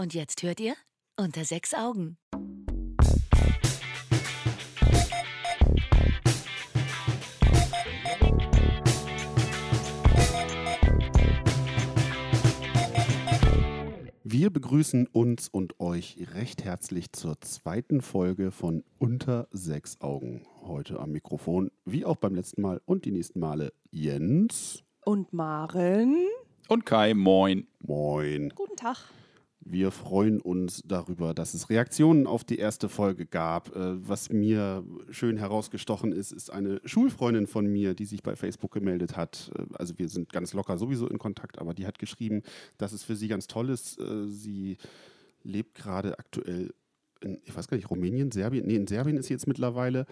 Und jetzt hört ihr unter sechs Augen. Wir begrüßen uns und euch recht herzlich zur zweiten Folge von Unter sechs Augen. Heute am Mikrofon, wie auch beim letzten Mal und die nächsten Male, Jens. Und Maren. Und Kai, moin. Moin. Guten Tag. Wir freuen uns darüber, dass es Reaktionen auf die erste Folge gab. Äh, Was mir schön herausgestochen ist, ist eine Schulfreundin von mir, die sich bei Facebook gemeldet hat. Äh, Also wir sind ganz locker sowieso in Kontakt, aber die hat geschrieben, dass es für sie ganz toll ist. Äh, Sie lebt gerade aktuell in, ich weiß gar nicht, Rumänien, Serbien? Nee, in Serbien ist sie jetzt mittlerweile.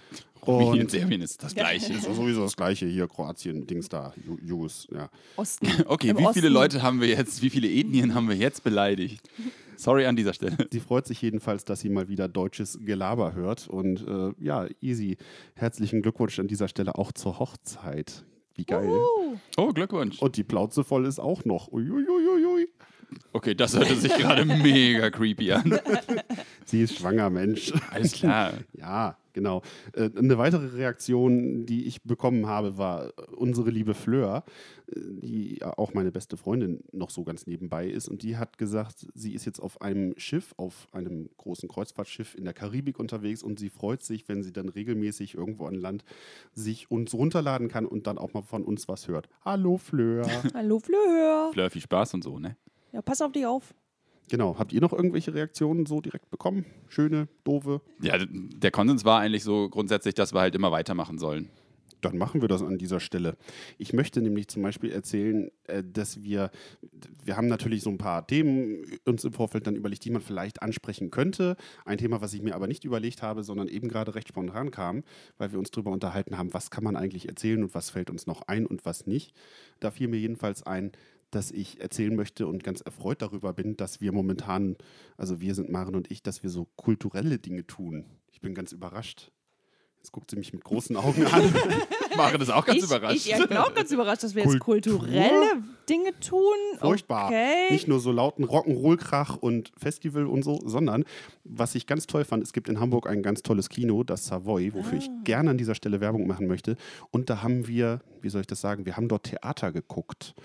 Rumänien, Und- Serbien ist das Gleiche. ist sowieso das Gleiche hier, Kroatien, Dings da, Ju- Jugos, ja. Osten. Okay, Im wie viele Osten. Leute haben wir jetzt, wie viele Ethnien haben wir jetzt beleidigt? Sorry an dieser Stelle. Sie freut sich jedenfalls, dass sie mal wieder deutsches Gelaber hört. Und äh, ja, easy. Herzlichen Glückwunsch an dieser Stelle auch zur Hochzeit. Wie geil. Uh, Oh, Glückwunsch. Und die Plauze voll ist auch noch. Uiuiuiui. Okay, das hörte sich gerade mega creepy an. Sie ist schwanger, Mensch. Alles klar. Ja, genau. Äh, eine weitere Reaktion, die ich bekommen habe, war unsere liebe Fleur, äh, die ja auch meine beste Freundin noch so ganz nebenbei ist. Und die hat gesagt, sie ist jetzt auf einem Schiff, auf einem großen Kreuzfahrtschiff in der Karibik unterwegs und sie freut sich, wenn sie dann regelmäßig irgendwo an Land sich uns runterladen kann und dann auch mal von uns was hört. Hallo Fleur. hallo Fleur. Fleur, viel Spaß und so, ne? Ja, pass auf dich auf. Genau. Habt ihr noch irgendwelche Reaktionen so direkt bekommen? Schöne, doofe? Ja, der Konsens war eigentlich so grundsätzlich, dass wir halt immer weitermachen sollen. Dann machen wir das an dieser Stelle. Ich möchte nämlich zum Beispiel erzählen, äh, dass wir, wir haben natürlich so ein paar Themen uns im Vorfeld dann überlegt, die man vielleicht ansprechen könnte. Ein Thema, was ich mir aber nicht überlegt habe, sondern eben gerade recht spontan kam, weil wir uns darüber unterhalten haben, was kann man eigentlich erzählen und was fällt uns noch ein und was nicht. Da fiel mir jedenfalls ein, dass ich erzählen möchte und ganz erfreut darüber bin, dass wir momentan, also wir sind Maren und ich, dass wir so kulturelle Dinge tun. Ich bin ganz überrascht. Jetzt guckt sie mich mit großen Augen an. Maren ist auch ganz ich, überrascht. Ich, ja, ich bin auch ganz überrascht, dass wir jetzt Kultur? kulturelle Dinge tun. Furchtbar. Okay. Nicht nur so lauten Rock'n'Roll-Krach und Festival und so, sondern was ich ganz toll fand, es gibt in Hamburg ein ganz tolles Kino, das Savoy, wofür ich gerne an dieser Stelle Werbung machen möchte. Und da haben wir, wie soll ich das sagen, wir haben dort Theater geguckt.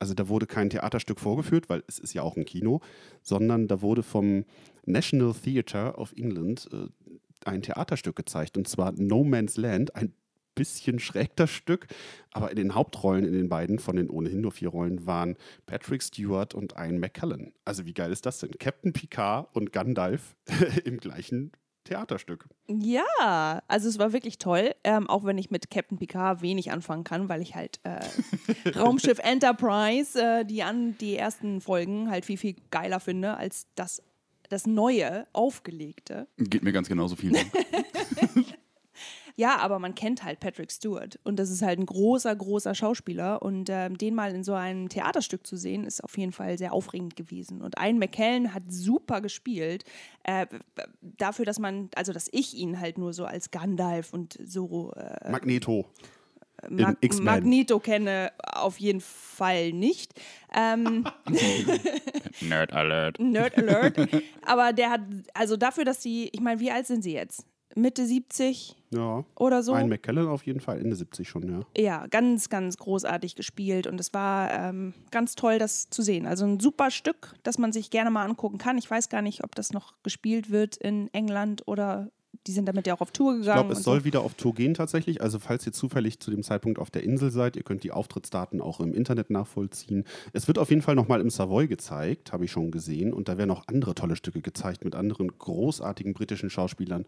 Also da wurde kein Theaterstück vorgeführt, weil es ist ja auch ein Kino, sondern da wurde vom National Theatre of England äh, ein Theaterstück gezeigt, und zwar No Man's Land, ein bisschen schräg das Stück, aber in den Hauptrollen in den beiden, von den ohnehin nur vier Rollen, waren Patrick Stewart und Ian McKellen. Also wie geil ist das denn? Captain Picard und Gandalf im gleichen Theaterstück. Ja, also es war wirklich toll, ähm, auch wenn ich mit Captain Picard wenig anfangen kann, weil ich halt äh, Raumschiff Enterprise, äh, die, an, die ersten Folgen halt viel, viel geiler finde als das, das neue, aufgelegte. Geht mir ganz genauso viel. Ja, aber man kennt halt Patrick Stewart und das ist halt ein großer, großer Schauspieler und ähm, den mal in so einem Theaterstück zu sehen, ist auf jeden Fall sehr aufregend gewesen. Und Ian McKellen hat super gespielt, äh, dafür, dass man, also dass ich ihn halt nur so als Gandalf und so äh, Magneto. Mag. Magneto kenne, auf jeden Fall nicht. Ähm, Nerd Alert. Nerd Alert. Aber der hat, also dafür, dass sie, ich meine, wie alt sind sie jetzt? Mitte 70 Ja. oder so? Ian McKellen auf jeden Fall, Ende 70 schon, ja. ja, ganz, ganz großartig gespielt und es war ähm, ganz toll, das zu sehen. Also ein super Stück, das man sich gerne mal angucken kann. Ich weiß gar nicht, ob das noch gespielt wird in England oder die sind damit ja auch auf Tour Ich gegangen. glaube, es soll so. wieder auf Tour gehen tatsächlich. Also falls ihr zufällig zu dem Zeitpunkt auf der Insel seid, ihr könnt die Auftrittsdaten auch im Internet nachvollziehen. Es wird auf jeden Fall nochmal im Savoy gezeigt, habe ich schon gesehen. Und da werden auch andere tolle Stücke gezeigt mit anderen großartigen britischen Schauspielern.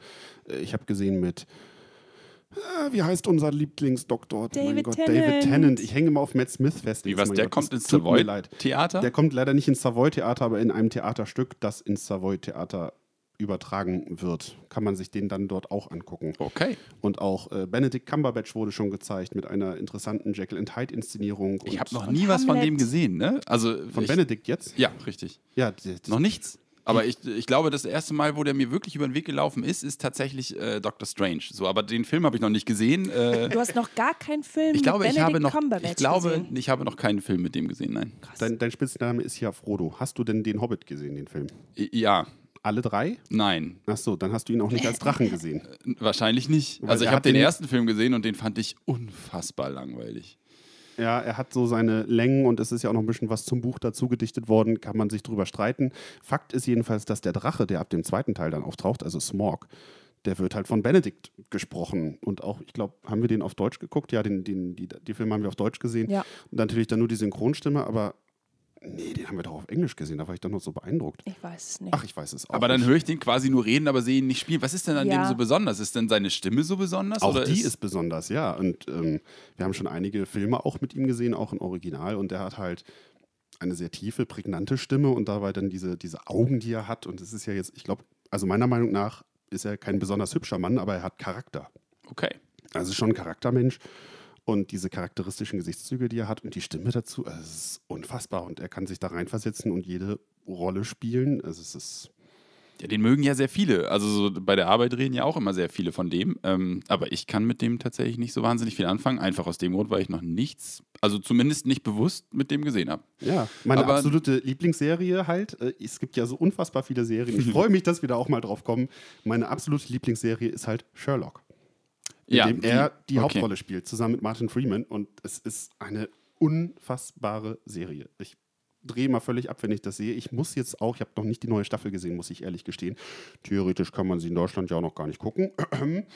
Äh, Ich habe gesehen mit äh, wie heißt unser Lieblingsdoktor? mein David Gott, Tennant. David Tennant. Ich hänge immer auf Matt Smith fest. Wie was, mein der Gott, kommt ins tut mir Savoy leid. Theater? Der kommt leider nicht ins Savoy Theater, aber in einem Theaterstück, das ins Savoy Theater übertragen wird. Kann man sich den dann dort auch angucken. Okay. Und auch äh, Benedict Cumberbatch wurde schon gezeigt mit einer interessanten Jekyll and Hyde Inszenierung. Ich habe noch nie was von Hamlet. dem gesehen, ne? Also von ich, Benedict jetzt? Ja, richtig. Ja, die, die, Noch nichts? Aber ich, ich glaube, das erste Mal, wo der mir wirklich über den Weg gelaufen ist, ist tatsächlich äh, Doctor Strange. So, aber den Film habe ich noch nicht gesehen. Äh, Du hast noch gar keinen Film ich glaube, mit ich Benedict habe noch, Cumberbatch ich glaube, gesehen. ich habe noch keinen Film mit dem gesehen. Nein. Dein, dein Spitzname ist ja Frodo. Hast du denn den Hobbit gesehen, den Film? I- Ja, Alle drei? nein, Ach so, dann hast du ihn auch nicht als Drachen gesehen. wahrscheinlich nicht. Weil Also ich habe den den- ersten Film gesehen und den fand ich unfassbar langweilig. Ja, er hat so seine Längen und es ist ja auch noch ein bisschen was zum Buch dazu gedichtet worden, kann man sich drüber streiten. Fakt ist jedenfalls, dass der Drache, der ab dem zweiten Teil dann auftaucht, also Smog, der wird halt von Benedikt gesprochen. Und auch, ich glaube, haben wir den auf Deutsch geguckt? Ja, den, den, die, die Filme haben wir auf Deutsch gesehen. Ja. Und natürlich dann nur die Synchronstimme, aber nee, den haben wir doch auf Englisch gesehen, da war ich doch noch so beeindruckt. Ich weiß es nicht. Ach, ich weiß es auch. Aber dann nicht. höre ich den quasi nur reden, aber sehe ihn nicht spielen. Was ist denn an Ja. dem so besonders? Ist denn seine Stimme so besonders? Auch oder die ist, besonders, ja. Und ähm, wir haben schon einige Filme auch mit ihm gesehen, auch im Original. Und er hat halt eine sehr tiefe, prägnante Stimme und dabei dann diese, diese Augen, die er hat. Und es ist ja jetzt, ich glaube, also meiner Meinung nach ist er kein besonders hübscher Mann, aber er hat Charakter. Okay. Also schon ein Charaktermensch. Und diese charakteristischen Gesichtszüge, die er hat und die Stimme dazu, es ist unfassbar. Und er kann sich da reinversetzen und jede Rolle spielen. Also es ist Ja, den mögen ja sehr viele. Also so bei der Arbeit reden ja auch immer sehr viele von dem. Ähm, aber ich kann mit dem tatsächlich nicht so wahnsinnig viel anfangen. Einfach aus dem Grund, weil ich noch nichts, also zumindest nicht bewusst mit dem gesehen habe. Ja, meine Aber- absolute Lieblingsserie halt. äh, Es gibt ja so unfassbar viele Serien. Ich freue mich, dass wir da auch mal drauf kommen. Meine absolute Lieblingsserie ist halt Sherlock. In Ja, dem die- er die okay. Hauptrolle spielt, zusammen mit Martin Freeman. Und es ist eine unfassbare Serie. Ich drehe mal völlig ab, wenn ich das sehe. Ich muss jetzt auch, ich habe noch nicht die neue Staffel gesehen, muss ich ehrlich gestehen. Theoretisch kann man sie in Deutschland ja auch noch gar nicht gucken.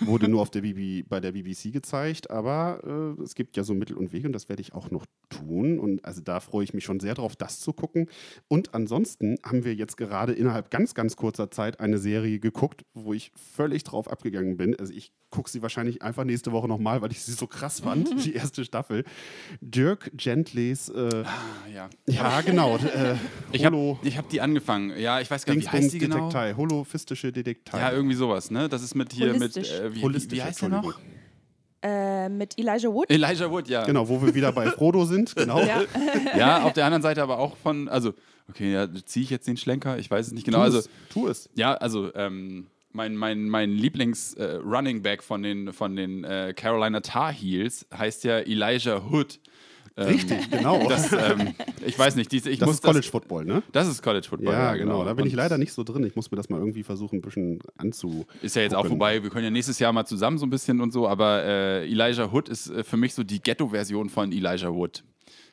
Wurde nur auf der BB, bei der BBC gezeigt, aber äh, es gibt ja so Mittel und Wege und das werde ich auch noch tun. Und also da freue ich mich schon sehr drauf, das zu gucken. Und ansonsten haben wir jetzt gerade innerhalb ganz, ganz kurzer Zeit eine Serie geguckt, wo ich völlig drauf abgegangen bin. Also ich gucke sie wahrscheinlich einfach nächste Woche nochmal, weil ich sie so krass fand, die erste Staffel. Dirk Gentlys, äh, Ah, ja. ja genau, äh, Ich habe hab die angefangen. Ja, ich weiß gar nicht, wie heißt die genau? Detektei, holofistische Detektei. Ja, irgendwie sowas, ne? Das ist mit hier mit, Holistisch. äh, wie, wie, Holistisch, wie heißt der noch? Äh, mit Elijah Wood. Elijah Wood, ja. Genau, wo wir wieder bei Frodo sind, genau. Ja. Ja, auf der anderen Seite aber auch von, also, okay, ja, ziehe ich jetzt den Schlenker? Ich weiß es nicht genau. tu Also, es, tu es. ja, also, ähm, mein, mein, mein Lieblings-Running Back von den, von den äh, Carolina Tar Heels heißt ja Elijah Hood. Ähm, Richtig, genau. Das, ähm, ich weiß nicht, diese, ich Das muss ist College Football, ne? Das, das ist College Football. Ja, genau. Da bin ich leider nicht so drin. Ich muss mir das mal irgendwie versuchen, ein bisschen anzu. Ist ja jetzt auch vorbei. Wir können ja nächstes Jahr mal zusammen so ein bisschen und so, aber äh, Elijah Hood ist äh, für mich so die Ghetto-Version von Elijah Wood.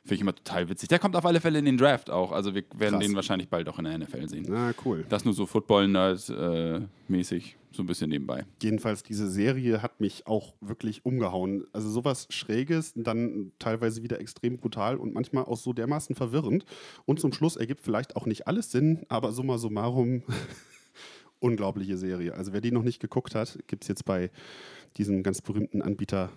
Finde ich immer total witzig. Der kommt auf alle Fälle in den Draft auch. Also wir werden Krass. den wahrscheinlich bald auch in der NFL sehen. Na, cool. Das nur so Football-Nerd-mäßig, so ein bisschen nebenbei. Jedenfalls, diese Serie hat mich auch wirklich umgehauen. Also sowas Schräges, dann teilweise wieder extrem brutal und manchmal auch so dermaßen verwirrend. Und zum Schluss ergibt vielleicht auch nicht alles Sinn, aber summa summarum, unglaubliche Serie. Also wer die noch nicht geguckt hat, gibt es jetzt bei diesem ganz berühmten Anbieter,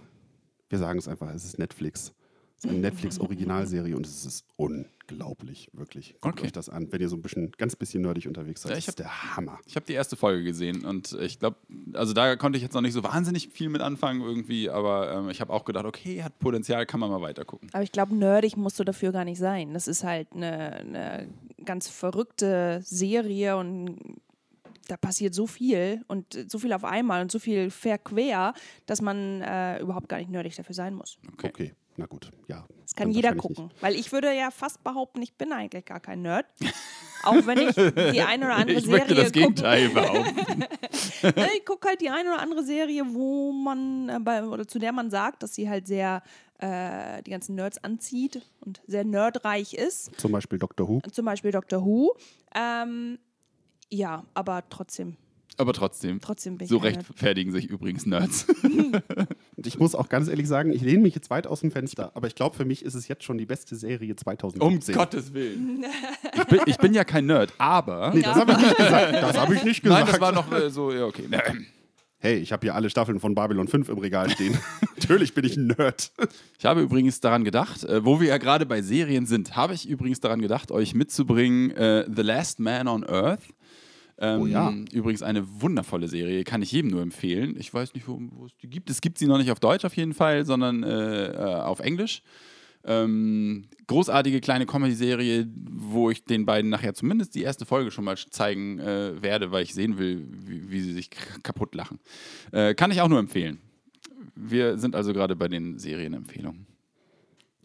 wir sagen es einfach, es ist Netflix. Es ist eine Netflix-Originalserie und es ist unglaublich, wirklich. Guckt Okay. euch das an, wenn ihr so ein bisschen, ganz bisschen nerdig unterwegs seid. Ja, das ich ist der Hammer. Ich habe die erste Folge gesehen und ich glaube, also da konnte ich jetzt noch nicht so wahnsinnig viel mit anfangen irgendwie, aber ähm, ich habe auch gedacht, okay, hat Potenzial, kann man mal weiter gucken. Aber ich glaube, nerdig musst du dafür gar nicht sein. Das ist halt eine, eine ganz verrückte Serie und da passiert so viel und so viel auf einmal und so viel verquer, dass man äh, überhaupt gar nicht nerdig dafür sein muss. Okay. Okay, na gut, ja. Das kann jeder gucken. Weil ich würde ja fast behaupten, ich bin eigentlich gar kein Nerd. Auch wenn ich die eine oder andere Ich Serie möchte das gucke. Gegenteil behaupten. Ich gucke halt die eine oder andere Serie, wo man äh, bei, oder zu der man sagt, dass sie halt sehr äh, die ganzen Nerds anzieht und sehr nerdreich ist. Zum Beispiel Doctor Who. Zum Beispiel Doctor Who. Ähm, ja, aber trotzdem, Aber trotzdem, trotzdem bin ich so rechtfertigen sich übrigens Nerds. Und ich muss auch ganz ehrlich sagen, ich lehne mich jetzt weit aus dem Fenster, aber ich glaube, für mich ist es jetzt schon die beste Serie 2017. Um Gottes Willen. Ich bin, ich bin ja kein Nerd, aber. Nee, das habe ich nicht gesagt. Das habe ich nicht gesagt. Nein, das war noch äh, so, ja, okay. hey, ich habe hier alle Staffeln von Babylon 5 im Regal stehen. Natürlich bin ich ein Nerd. Ich habe übrigens daran gedacht, äh, wo wir ja gerade bei Serien sind, habe ich übrigens daran gedacht, euch mitzubringen äh, The Last Man on Earth. Ähm, Oh ja. Übrigens eine wundervolle Serie, kann ich jedem nur empfehlen. Ich weiß nicht, wo, wo es die gibt. Es gibt sie noch nicht auf Deutsch auf jeden Fall, sondern äh, äh, auf Englisch. Ähm, großartige kleine Comedy-Serie, wo ich den beiden nachher zumindest die erste Folge schon mal zeigen äh, werde, weil ich sehen will, wie, wie sie sich kaputt lachen. Äh, kann ich auch nur empfehlen. Wir sind also gerade bei den Serienempfehlungen.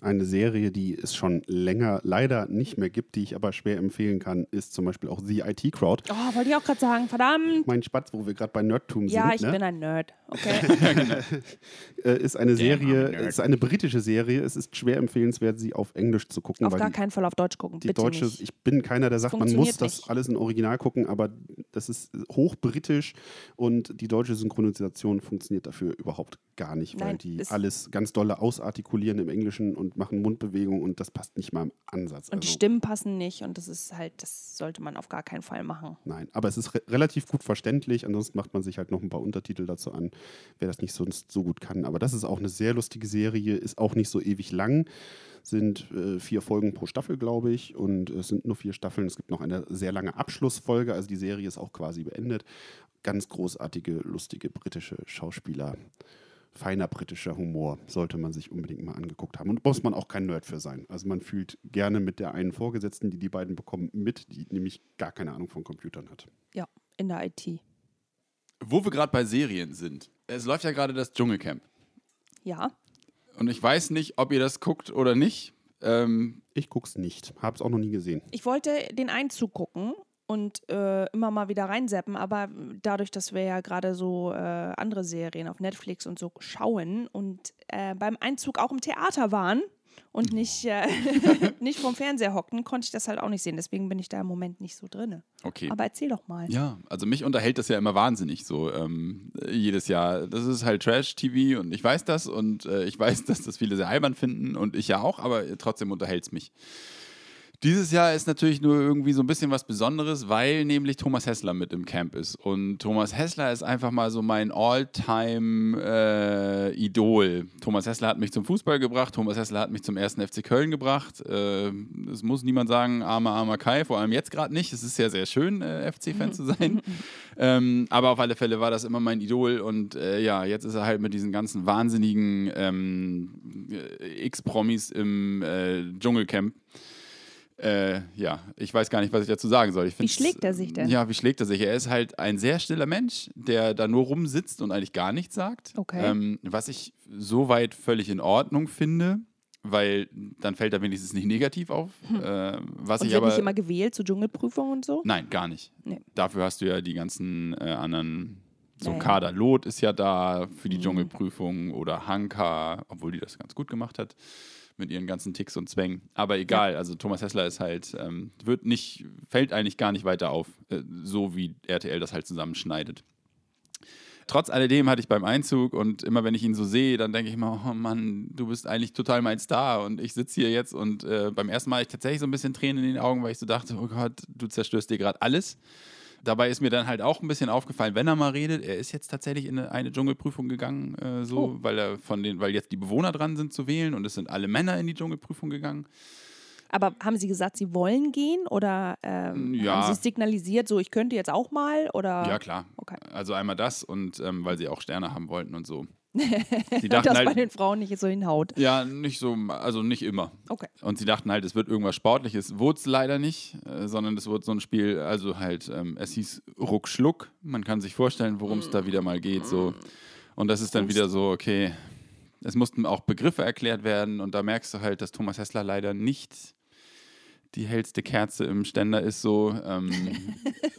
Eine Serie, die es schon länger leider nicht mehr gibt, die ich aber schwer empfehlen kann, ist zum Beispiel auch The IT Crowd. Oh, wollte ich auch gerade sagen, verdammt. Mein Spatz, wo wir gerade bei Nerdtum Ja, sind. ich ne? bin ein Nerd. Okay. äh, ist eine Serie, Nerd. ist eine britische Serie. Es ist schwer empfehlenswert, sie auf Englisch zu gucken. Auf weil gar die, keinen Fall auf Deutsch gucken. die Bitte deutsche, nicht. ich bin keiner, der sagt, man muss das nicht. alles in Original gucken, aber das ist hochbritisch und die deutsche Synchronisation funktioniert dafür überhaupt gar nicht, weil Nein, die ist- alles ganz dolle ausartikulieren im Englischen und machen Mundbewegungen und das passt nicht mal im Ansatz. Und die Also- Stimmen passen nicht und das ist halt, das sollte man auf gar keinen Fall machen. Nein, aber es ist re relativ gut verständlich. Ansonsten macht man sich halt noch ein paar Untertitel dazu an, wer das nicht sonst so gut kann. Aber das ist auch eine sehr lustige Serie, ist auch nicht so ewig lang. Sind äh, vier Folgen pro Staffel, glaube ich. Und es sind nur vier Staffeln. Es gibt noch eine sehr lange Abschlussfolge. Also die Serie ist auch quasi beendet. Ganz großartige, lustige britische Schauspieler. Feiner britischer Humor sollte man sich unbedingt mal angeguckt haben. Und muss man auch kein Nerd für sein. Also man fühlt gerne mit der einen Vorgesetzten, die die beiden bekommen, mit, die nämlich gar keine Ahnung von Computern hat. Ja, in der IT. Wo wir gerade bei Serien sind. Es läuft ja gerade das Dschungelcamp. Ja. Und ich weiß nicht, ob ihr das guckt oder nicht. Ähm, Ich guck's nicht. Hab's auch noch nie gesehen. Ich wollte den Einzug gucken und äh, immer mal wieder reinseppen, aber dadurch, dass wir ja gerade so äh, andere Serien auf Netflix und so schauen und äh, beim Einzug auch im Theater waren und nicht, äh, nicht vom Fernseher hockten, konnte ich das halt auch nicht sehen. Deswegen bin ich da im Moment nicht so drin. okay. Aber erzähl doch mal. Ja, also mich unterhält das ja immer wahnsinnig so ähm, jedes Jahr. Das ist halt Trash-TV und ich weiß das und äh, ich weiß, dass das viele sehr albern finden und ich ja auch, aber trotzdem unterhält es mich. Dieses Jahr ist natürlich nur irgendwie so ein bisschen was Besonderes, weil nämlich Thomas Hessler mit im Camp ist. Und Thomas Hessler ist einfach mal so mein All-Time-Idol. Thomas Hessler hat mich zum Fußball gebracht, Thomas Hessler hat mich zum ersten FC Köln gebracht. Äh, Es muss niemand sagen, armer, armer Kai, vor allem jetzt gerade nicht. Es ist ja sehr schön, äh, FC-Fan zu sein. ähm, aber auf alle Fälle war das immer mein Idol. Und äh, ja, jetzt ist er halt mit diesen ganzen wahnsinnigen ähm, äh, X-Promis im äh, Dschungelcamp. Äh, ja, ich weiß gar nicht, was ich dazu sagen soll. Ich Wie schlägt er sich denn? Ja, wie schlägt er sich? Er ist halt ein sehr stiller Mensch, der da nur rumsitzt und eigentlich gar nichts sagt. Okay. Ähm, was ich soweit völlig in Ordnung finde, weil dann fällt er wenigstens nicht negativ auf. Äh, was Hm. Und ich wird aber. nicht immer gewählt zur Dschungelprüfung und so? Nein, gar nicht. Nee. Dafür hast du ja die ganzen äh, anderen. So Naja. Kader Lot ist ja da für die Mhm. Dschungelprüfung oder Hanka, obwohl die das ganz gut gemacht hat mit ihren ganzen Ticks und Zwängen. Aber egal, also Thomas Hessler ist halt, ähm, wird nicht, fällt eigentlich gar nicht weiter auf, äh, so wie RTL das halt zusammenschneidet. Trotz alledem hatte ich beim Einzug und immer wenn ich ihn so sehe, dann denke ich immer, oh Mann, du bist eigentlich total mein Star und ich sitze hier jetzt und äh, beim ersten Mal hatte ich tatsächlich so ein bisschen Tränen in den Augen, weil ich so dachte, oh Gott, du zerstörst dir gerade alles. Dabei ist mir dann halt auch ein bisschen aufgefallen, wenn er mal redet, er ist jetzt tatsächlich in eine, Dschungelprüfung gegangen, äh, so, Oh. weil er von den, weil jetzt die Bewohner dran sind zu wählen und es sind alle Männer in die Dschungelprüfung gegangen. Aber haben Sie gesagt, Sie wollen gehen oder ähm, Ja. haben Sie signalisiert, so ich könnte jetzt auch mal? Oder? Ja, klar. Okay. Also einmal das und ähm, weil sie auch Sterne haben wollten und so. Sie dachten Das bei halt, den Frauen nicht so hinhaut. ja, nicht so, also nicht immer. Okay. Und sie dachten halt, es wird irgendwas Sportliches. Wurde es leider nicht, äh, sondern es wurde so ein Spiel, also halt, ähm, es hieß Ruckschluck. Man kann sich vorstellen, worum es da wieder mal geht. So. Und das ist dann wieder so, okay, es mussten auch Begriffe erklärt werden und da merkst du halt, dass Thomas Hessler leider nicht die hellste Kerze im Ständer ist, so, ähm,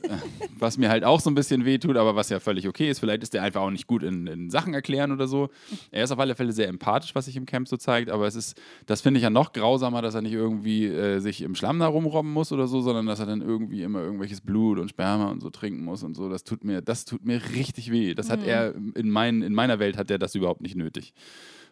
äh, was mir halt auch so ein bisschen wehtut, aber was ja völlig okay ist. Vielleicht ist der einfach auch nicht gut in, in Sachen erklären oder so. Er ist auf alle Fälle sehr empathisch, was sich im Camp so zeigt, aber es ist, das finde ich ja noch grausamer, dass er nicht irgendwie äh, sich im Schlamm da rumrobben muss oder so, sondern dass er dann irgendwie immer irgendwelches Blut und Sperma und so trinken muss und so. Das tut mir, das tut mir richtig weh. Das hat er in, mein, in meiner Welt hat er das überhaupt nicht nötig.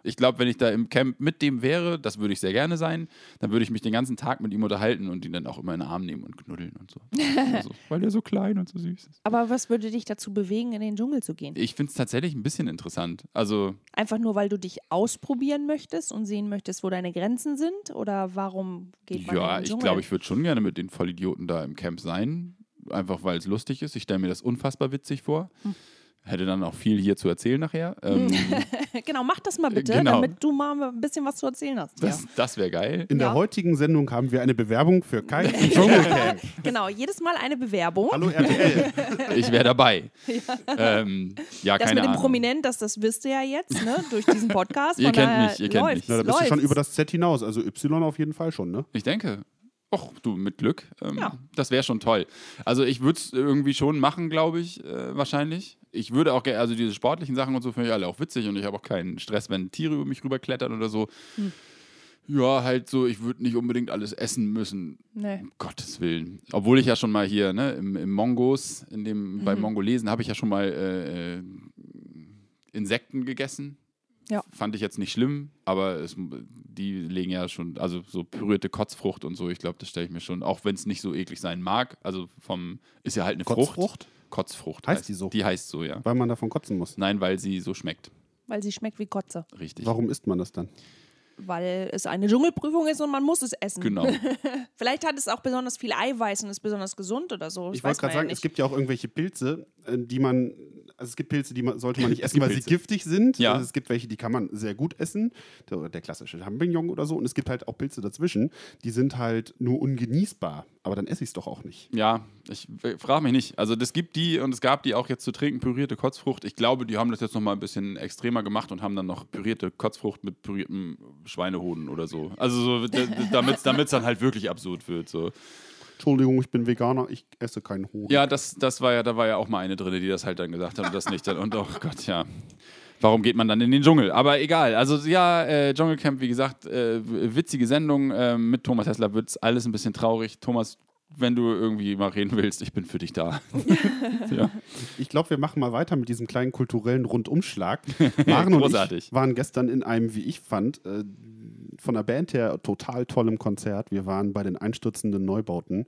Ich glaube, wenn ich da im Camp mit dem wäre, das würde ich sehr gerne sein, dann würde ich mich den ganzen Tag mit ihm unterhalten und ihn dann auch immer in den Arm nehmen und knuddeln und so. also, weil der so klein und so süß ist. Aber was würde dich dazu bewegen, in den Dschungel zu gehen? Ich finde es tatsächlich ein bisschen interessant. Also, Einfach nur, weil du dich ausprobieren möchtest und sehen möchtest, wo deine Grenzen sind? Oder warum geht man in ja, den ich Dschungel? glaube, ich würde schon gerne mit den Vollidioten da im Camp sein. Einfach weil es lustig ist. Ich stelle mir das unfassbar witzig vor. Hm. Hätte dann auch viel hier zu erzählen nachher. Ähm, genau, mach das mal bitte, Genau. damit du mal ein bisschen was zu erzählen hast. das das wäre geil. In Ja. der heutigen Sendung haben wir eine Bewerbung für Kai im Dschungelcamp. ja. Genau, jedes Mal eine Bewerbung. Hallo RTL. Ich wäre dabei. Ähm, ja, Das keine mit dem Ahnung. Prominent, das, das wisst ihr ja jetzt, ne? Durch diesen Podcast. Ihr kennt mich, ihr kennt mich. Na, da bist du schon über das Z hinaus. Also Y auf jeden Fall schon, ne? Ich denke. Och, du, mit Glück. Ähm, Ja. Das wäre schon toll. Also ich würde es irgendwie schon machen, glaube ich, äh, wahrscheinlich. Ich würde auch, ge- also diese sportlichen Sachen und so finde ich alle auch witzig und ich habe auch keinen Stress, wenn Tiere über mich rüberklettern oder so. Hm. Ja, halt so, ich würde nicht unbedingt alles essen müssen. Nee. Um Gottes Willen. Obwohl ich ja schon mal hier, ne, im, im Mongos, in dem, Mhm. beim Mongolesen habe ich ja schon mal äh, äh, Insekten gegessen. Ja. Fand ich jetzt nicht schlimm, aber es, die legen ja schon, also so pürierte Kotzfrucht und so, ich glaube, das stelle ich mir schon, auch wenn es nicht so eklig sein mag, also vom, ist ja halt eine Frucht. Kotzfrucht? Kotzfrucht. Heißt die so? Die heißt so, ja. Weil man davon kotzen muss. Nein, weil sie so schmeckt. Weil sie schmeckt wie Kotze. Richtig. Warum isst man das dann? Weil es eine Dschungelprüfung ist und man muss es essen. Genau. Vielleicht hat es auch besonders viel Eiweiß und ist besonders gesund oder so. Ich wollte weiß man gerade ja sagen, nicht. es gibt ja auch irgendwelche Pilze, äh, die man, also es gibt Pilze, die man, sollte man nicht essen, weil sie Pilze. giftig sind. Ja. Also es gibt welche, die kann man sehr gut essen, der, der klassische Champignon oder so. Und es gibt halt auch Pilze dazwischen, die sind halt nur ungenießbar. Aber dann esse ich es doch auch nicht. Ja, ich frage mich nicht. Also das gibt die und es gab die auch jetzt zu trinken, pürierte Kotzfrucht. Ich glaube, die haben das jetzt nochmal ein bisschen extremer gemacht und haben dann noch pürierte Kotzfrucht mit püriertem Schweinehoden oder so. Also so, damit es dann halt wirklich absurd wird. So. Entschuldigung, ich bin Veganer, ich esse keinen Hoden. Ja, das, das war ja, da war ja auch mal eine drin, die das halt dann gesagt hat und das nicht. Dann, und oh Gott, ja. Warum geht man dann in den Dschungel? Aber egal. Also ja, äh, Dschungelcamp, wie gesagt, äh, witzige Sendung. Äh, mit Thomas Hessler wird es alles ein bisschen traurig. Thomas, wenn du irgendwie mal reden willst, ich bin für dich da. ja. Ich glaube, wir machen mal weiter mit diesem kleinen kulturellen Rundumschlag. Maren und ich waren gestern in einem, wie ich fand, äh, von der Band her total tollem Konzert. Wir waren bei den einstürzenden Neubauten.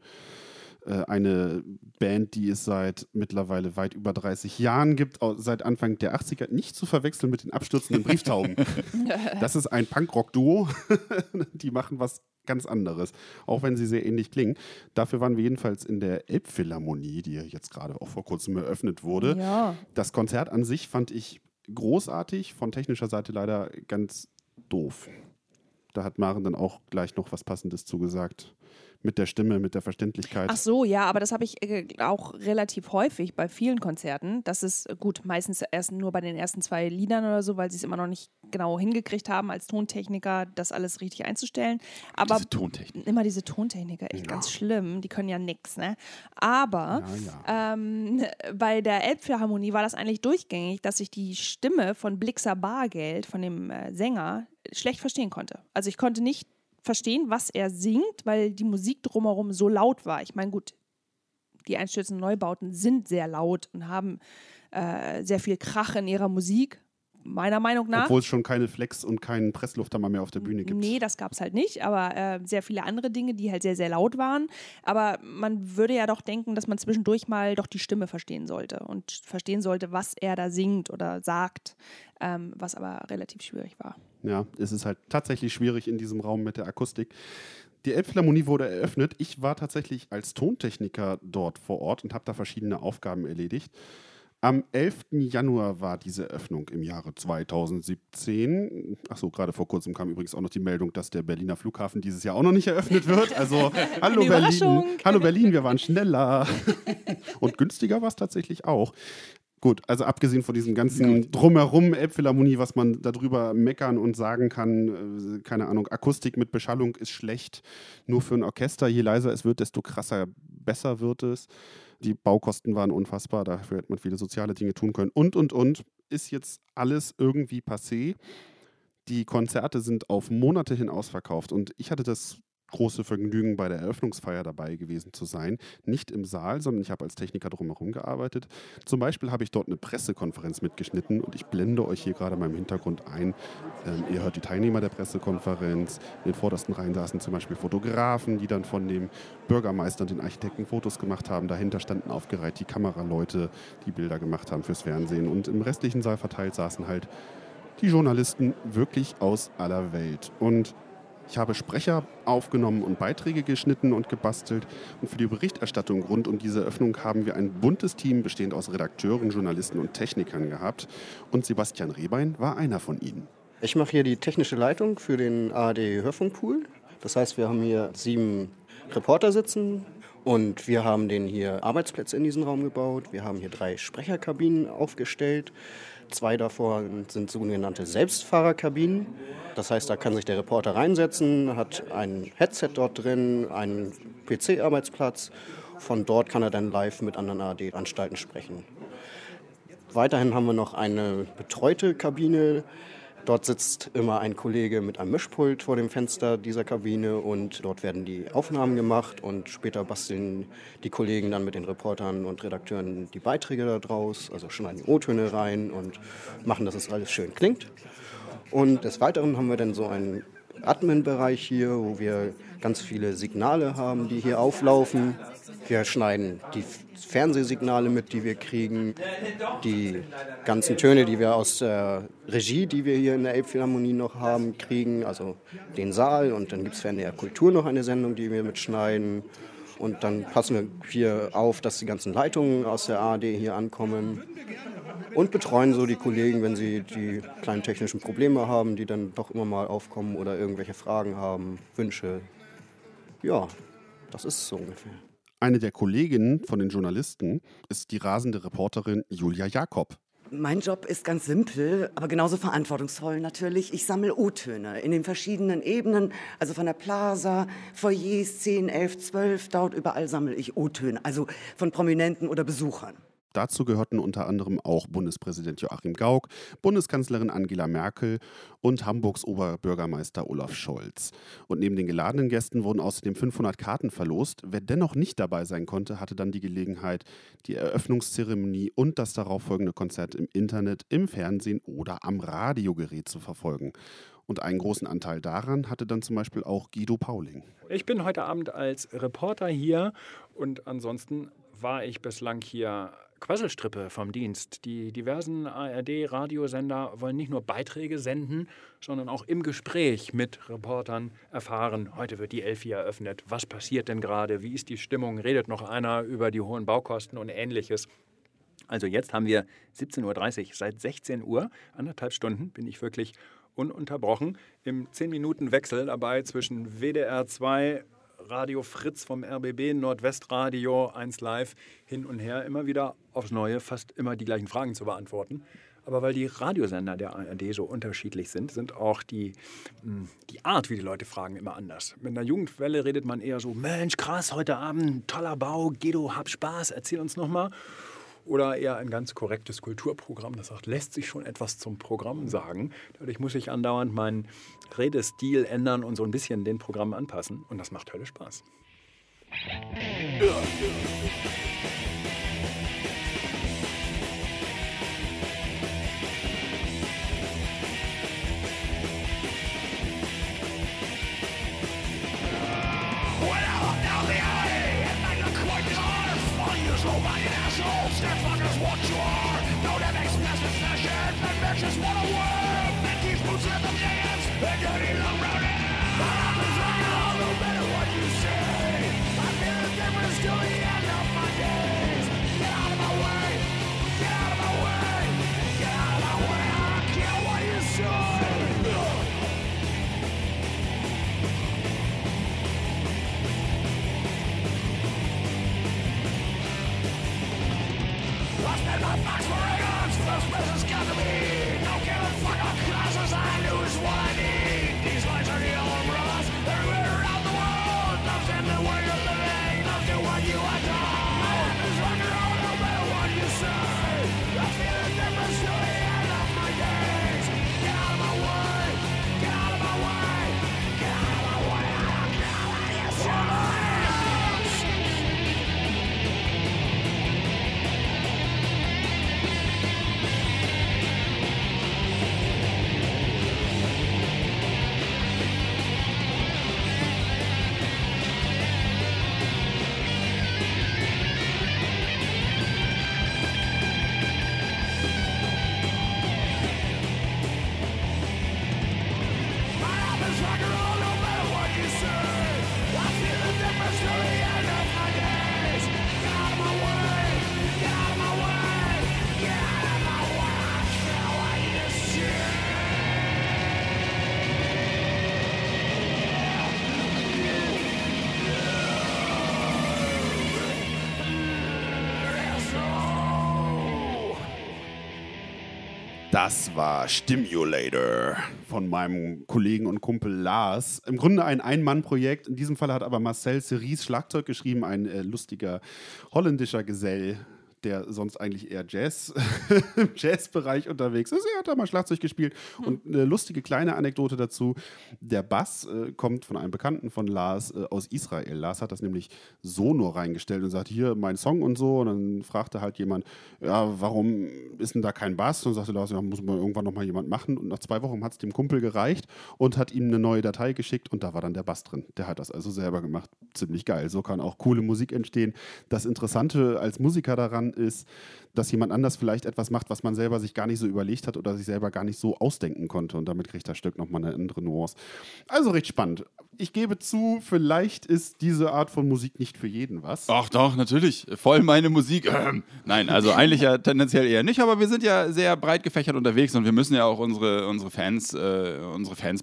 Äh, eine Band, die es seit mittlerweile weit über 30 Jahren gibt, seit Anfang der 80er. Nicht zu verwechseln mit den abstürzenden Brieftauben. das ist ein Punkrock-Duo. die machen was ganz anderes, auch wenn sie sehr ähnlich klingen. Dafür waren wir jedenfalls in der Elbphilharmonie, die jetzt gerade auch vor kurzem eröffnet wurde. Ja. Das Konzert an sich fand ich großartig, von technischer Seite leider ganz doof. Da hat Maren dann auch gleich noch was Passendes zugesagt. Mit der Stimme, mit der Verständlichkeit. Ach so, ja, aber das habe ich äh, auch relativ häufig bei vielen Konzerten. Das ist äh, gut, meistens erst nur bei den ersten zwei Liedern oder so, weil sie es immer noch nicht genau hingekriegt haben, als Tontechniker das alles richtig einzustellen. Aber Diese Tontechnik. immer diese Tontechniker, echt ganz schlimm. Die können ja nix, ne? Aber Ja, Ähm, bei der Elbphilharmonie war das eigentlich durchgängig, dass ich die Stimme von Blixer Bargeld, von dem äh, Sänger, schlecht verstehen konnte. Also ich konnte nicht verstehen, was er singt, weil die Musik drumherum so laut war. Ich meine, gut, die einstürzenden Neubauten sind sehr laut und haben äh, sehr viel Krach in ihrer Musik, meiner Meinung nach. Obwohl es schon keine Flex und keinen Presslufter mehr auf der Bühne gibt. Nee, das gab es halt nicht, aber äh, sehr viele andere Dinge, die halt sehr, sehr laut waren. Aber man würde ja doch denken, dass man zwischendurch mal doch die Stimme verstehen sollte und verstehen sollte, was er da singt oder sagt, ähm, was aber relativ schwierig war. Ja, es ist halt tatsächlich schwierig in diesem Raum mit der Akustik. Die Elbphilharmonie wurde eröffnet. Ich war tatsächlich als Tontechniker dort vor Ort und habe da verschiedene Aufgaben erledigt. Am 11. Januar war diese Eröffnung im Jahre 2017. Achso, gerade vor kurzem kam übrigens auch noch die Meldung, dass der Berliner Flughafen dieses Jahr auch noch nicht eröffnet wird. Also, hallo Berlin. Hallo Berlin, wir waren schneller. Und günstiger war es tatsächlich auch. Gut, also abgesehen von diesem ganzen Drumherum, Elbphilharmonie, was man darüber meckern und sagen kann, äh, keine Ahnung, Akustik mit Beschallung ist schlecht, nur für ein Orchester. Je leiser es wird, desto krasser, besser wird es. Die Baukosten waren unfassbar, dafür hätte man viele soziale Dinge tun können. Und, und, und, ist jetzt alles irgendwie passé. Die Konzerte sind auf Monate hin ausverkauft und ich hatte das große Vergnügen, bei der Eröffnungsfeier dabei gewesen zu sein. Nicht im Saal, sondern ich habe als Techniker drumherum gearbeitet. Zum Beispiel habe ich dort eine Pressekonferenz mitgeschnitten und ich blende euch hier gerade in meinem Hintergrund ein. Ähm, ihr hört die Teilnehmer der Pressekonferenz. In den vordersten Reihen saßen zum Beispiel Fotografen, die dann von dem Bürgermeister und den Architekten Fotos gemacht haben. Dahinter standen aufgereiht die Kameraleute, die Bilder gemacht haben fürs Fernsehen. Und im restlichen Saal verteilt saßen halt die Journalisten wirklich aus aller Welt. Und Ich habe Sprecher aufgenommen und Beiträge geschnitten und gebastelt. Und für die Berichterstattung rund um diese Eröffnung haben wir ein buntes Team bestehend aus Redakteuren, Journalisten und Technikern gehabt. Und Sebastian Rehbein war einer von ihnen. Ich mache hier die technische Leitung für den ARD Hörfunkpool. Das heißt, wir haben hier sieben Reporter sitzen und wir haben den hier Arbeitsplätze in diesen Raum gebaut. Wir haben hier drei Sprecherkabinen aufgestellt. Zwei davon sind sogenannte Selbstfahrerkabinen. Das heißt, da kann sich der Reporter reinsetzen, hat ein Headset dort drin, einen PC-Arbeitsplatz. Von dort kann er dann live mit anderen ARD-Anstalten sprechen. Weiterhin haben wir noch eine betreute Kabine. Dort sitzt immer ein Kollege mit einem Mischpult vor dem Fenster dieser Kabine und dort werden die Aufnahmen gemacht und später basteln die Kollegen dann mit den Reportern und Redakteuren die Beiträge daraus, also schneiden die O-Töne rein und machen, dass es alles schön klingt. Und des Weiteren haben wir dann so einen Admin-Bereich hier, wo wir ganz viele Signale haben, die hier auflaufen. Wir schneiden die Fernsehsignale mit, die wir kriegen, die ganzen Töne, die wir aus der Regie, die wir hier in der Elbphilharmonie noch haben, kriegen, also den Saal und dann gibt es für NDR Kultur noch eine Sendung, die wir mitschneiden. Und dann passen wir hier auf, dass die ganzen Leitungen aus der ARD hier ankommen und betreuen so die Kollegen, wenn sie die kleinen technischen Probleme haben, die dann doch immer mal aufkommen oder irgendwelche Fragen haben, Wünsche. Ja, das ist so ungefähr. Eine der Kolleginnen von den Journalisten ist die rasende Reporterin Julia Jakob. Mein Job ist ganz simpel, aber genauso verantwortungsvoll natürlich. Ich sammle O-Töne in den verschiedenen Ebenen, also von der Plaza, Foyers 10, 11, 12, dort überall sammle ich O-Töne, also von Prominenten oder Besuchern. Dazu gehörten unter anderem auch Bundespräsident Joachim Gauck, Bundeskanzlerin Angela Merkel und Hamburgs Oberbürgermeister Olaf Scholz. Und neben den geladenen Gästen wurden außerdem 500 Karten verlost. Wer dennoch nicht dabei sein konnte, hatte dann die Gelegenheit, die Eröffnungszeremonie und das darauffolgende Konzert im Internet, im Fernsehen oder am Radiogerät zu verfolgen. Und einen großen Anteil daran hatte dann zum Beispiel auch Guido Pauling. Ich bin heute Abend als Reporter hier und ansonsten war ich bislang hier Quasselstrippe vom Dienst. Die diversen ARD-Radiosender wollen nicht nur Beiträge senden, sondern auch im Gespräch mit Reportern erfahren, heute wird die Elfi eröffnet, was passiert denn gerade, wie ist die Stimmung, redet noch einer über die hohen Baukosten und ähnliches. Also jetzt haben wir 17.30 Uhr, seit 16 Uhr, anderthalb Stunden bin ich wirklich ununterbrochen im 10-Minuten-Wechsel dabei zwischen WDR 2, Radio Fritz vom RBB, Nordwestradio 1 Live hin und her immer wieder aufs Neue fast immer die gleichen Fragen zu beantworten. Aber weil die Radiosender der ARD so unterschiedlich sind, sind auch die, hm, die Art, wie die Leute fragen, immer anders. Mit einer Jugendwelle redet man eher so, Mensch, krass, heute Abend, toller Bau, Guido, hab Spaß, erzähl uns nochmal. Oder eher ein ganz korrektes Kulturprogramm, das sagt, lässt sich schon etwas zum Programm sagen. Dadurch muss ich andauernd meinen Redestil ändern und so ein bisschen den Programm anpassen. Und das macht Hölle Spaß. Ja. just want to Das war Stimulator von meinem Kollegen und Kumpel Lars. Im Grunde ein Ein-Mann-Projekt. In diesem Fall hat aber Marcel Cerise Schlagzeug geschrieben, ein äh, lustiger holländischer Gesell, der sonst eigentlich eher Jazz im Jazzbereich unterwegs ist. Er hat da mal Schlagzeug gespielt. Und eine lustige kleine Anekdote dazu: Der Bass äh, kommt von einem Bekannten von Lars äh, aus Israel. Lars hat das nämlich so nur reingestellt und sagt: Hier mein Song und so. Und dann fragte halt jemand: Ja, warum ist denn da kein Bass? Und sagte Lars: Ja, muss man irgendwann nochmal jemand machen. Und nach zwei Wochen hat es dem Kumpel gereicht und hat ihm eine neue Datei geschickt und da war dann der Bass drin. Der hat das also selber gemacht. Ziemlich geil. So kann auch coole Musik entstehen. Das Interessante als Musiker daran ist, dass jemand anders vielleicht etwas macht, was man selber sich gar nicht so überlegt hat oder sich selber gar nicht so ausdenken konnte. Und damit kriegt das Stück nochmal eine andere Nuance. Also recht spannend. Ich gebe zu, vielleicht ist diese Art von Musik nicht für jeden was. Ach doch, natürlich. Voll meine Musik. Ähm, nein, also eigentlich ja tendenziell eher nicht, aber wir sind ja sehr breit gefächert unterwegs und wir müssen ja auch unsere, unsere Fans, äh, unsere Fans